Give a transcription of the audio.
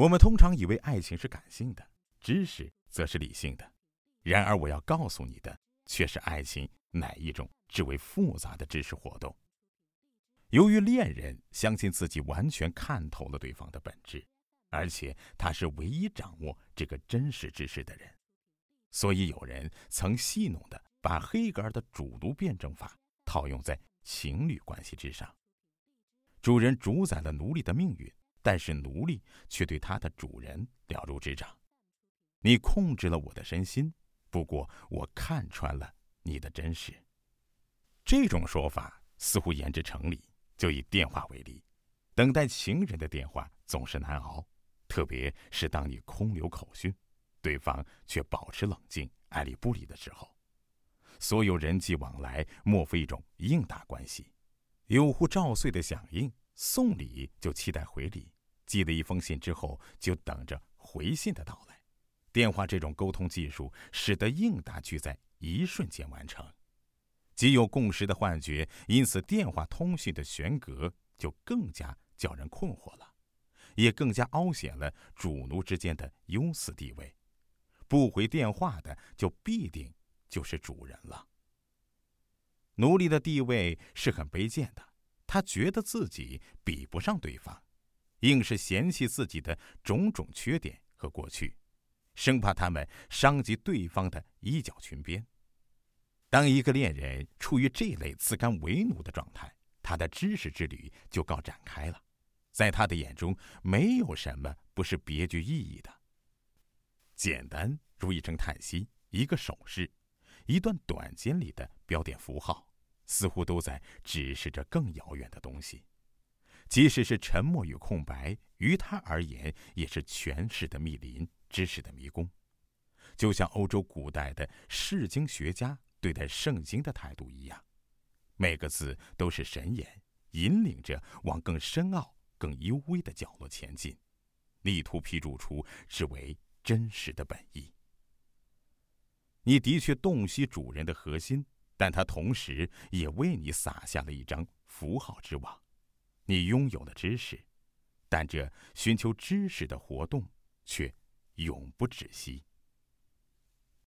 我们通常以为爱情是感性的，知识则是理性的。然而，我要告诉你的却是，爱情乃一种至为复杂的知识活动。由于恋人相信自己完全看透了对方的本质，而且他是唯一掌握这个真实知识的人，所以有人曾戏弄的把黑格尔的主奴辩证法套用在情侣关系之上。主人主宰了奴隶的命运，但是奴隶却对他的主人了如指掌。你控制了我的身心，不过我看穿了你的真实。这种说法似乎言之成理。就以电话为例，等待情人的电话总是难熬，特别是当你空留口讯，对方却保持冷静、爱理不理的时候。所有人际往来莫非一种应答关系？有户照岁的响应，送礼就期待回礼，寄了一封信之后就等着回信的到来。电话这种沟通技术，使得应答句在一瞬间完成。极有共识的幻觉，因此电话通讯的悬隔就更加叫人困惑了，也更加凹显了主奴之间的优次地位。不回电话的，就必定就是主人了。奴隶的地位是很卑贱的，他觉得自己比不上对方，硬是嫌弃自己的种种缺点和过去，生怕他们伤及对方的衣角裙边。当一个恋人处于这类自甘为奴的状态，他的知识之旅就告展开了。在他的眼中，没有什么不是别具意义的。简单如一声叹息、一个手势、一段短间里的标点符号，似乎都在指示着更遥远的东西。即使是沉默与空白，于他而言也是诠释的密林、知识的迷宫。就像欧洲古代的释经学家。对待圣经的态度一样，每个字都是神言，引领着往更深奥、更幽微的角落前进，力图批注出之为真实的本意。你的确洞悉主人的核心，但它同时也为你撒下了一张符号之网。你拥有了知识，但这寻求知识的活动却永不止息。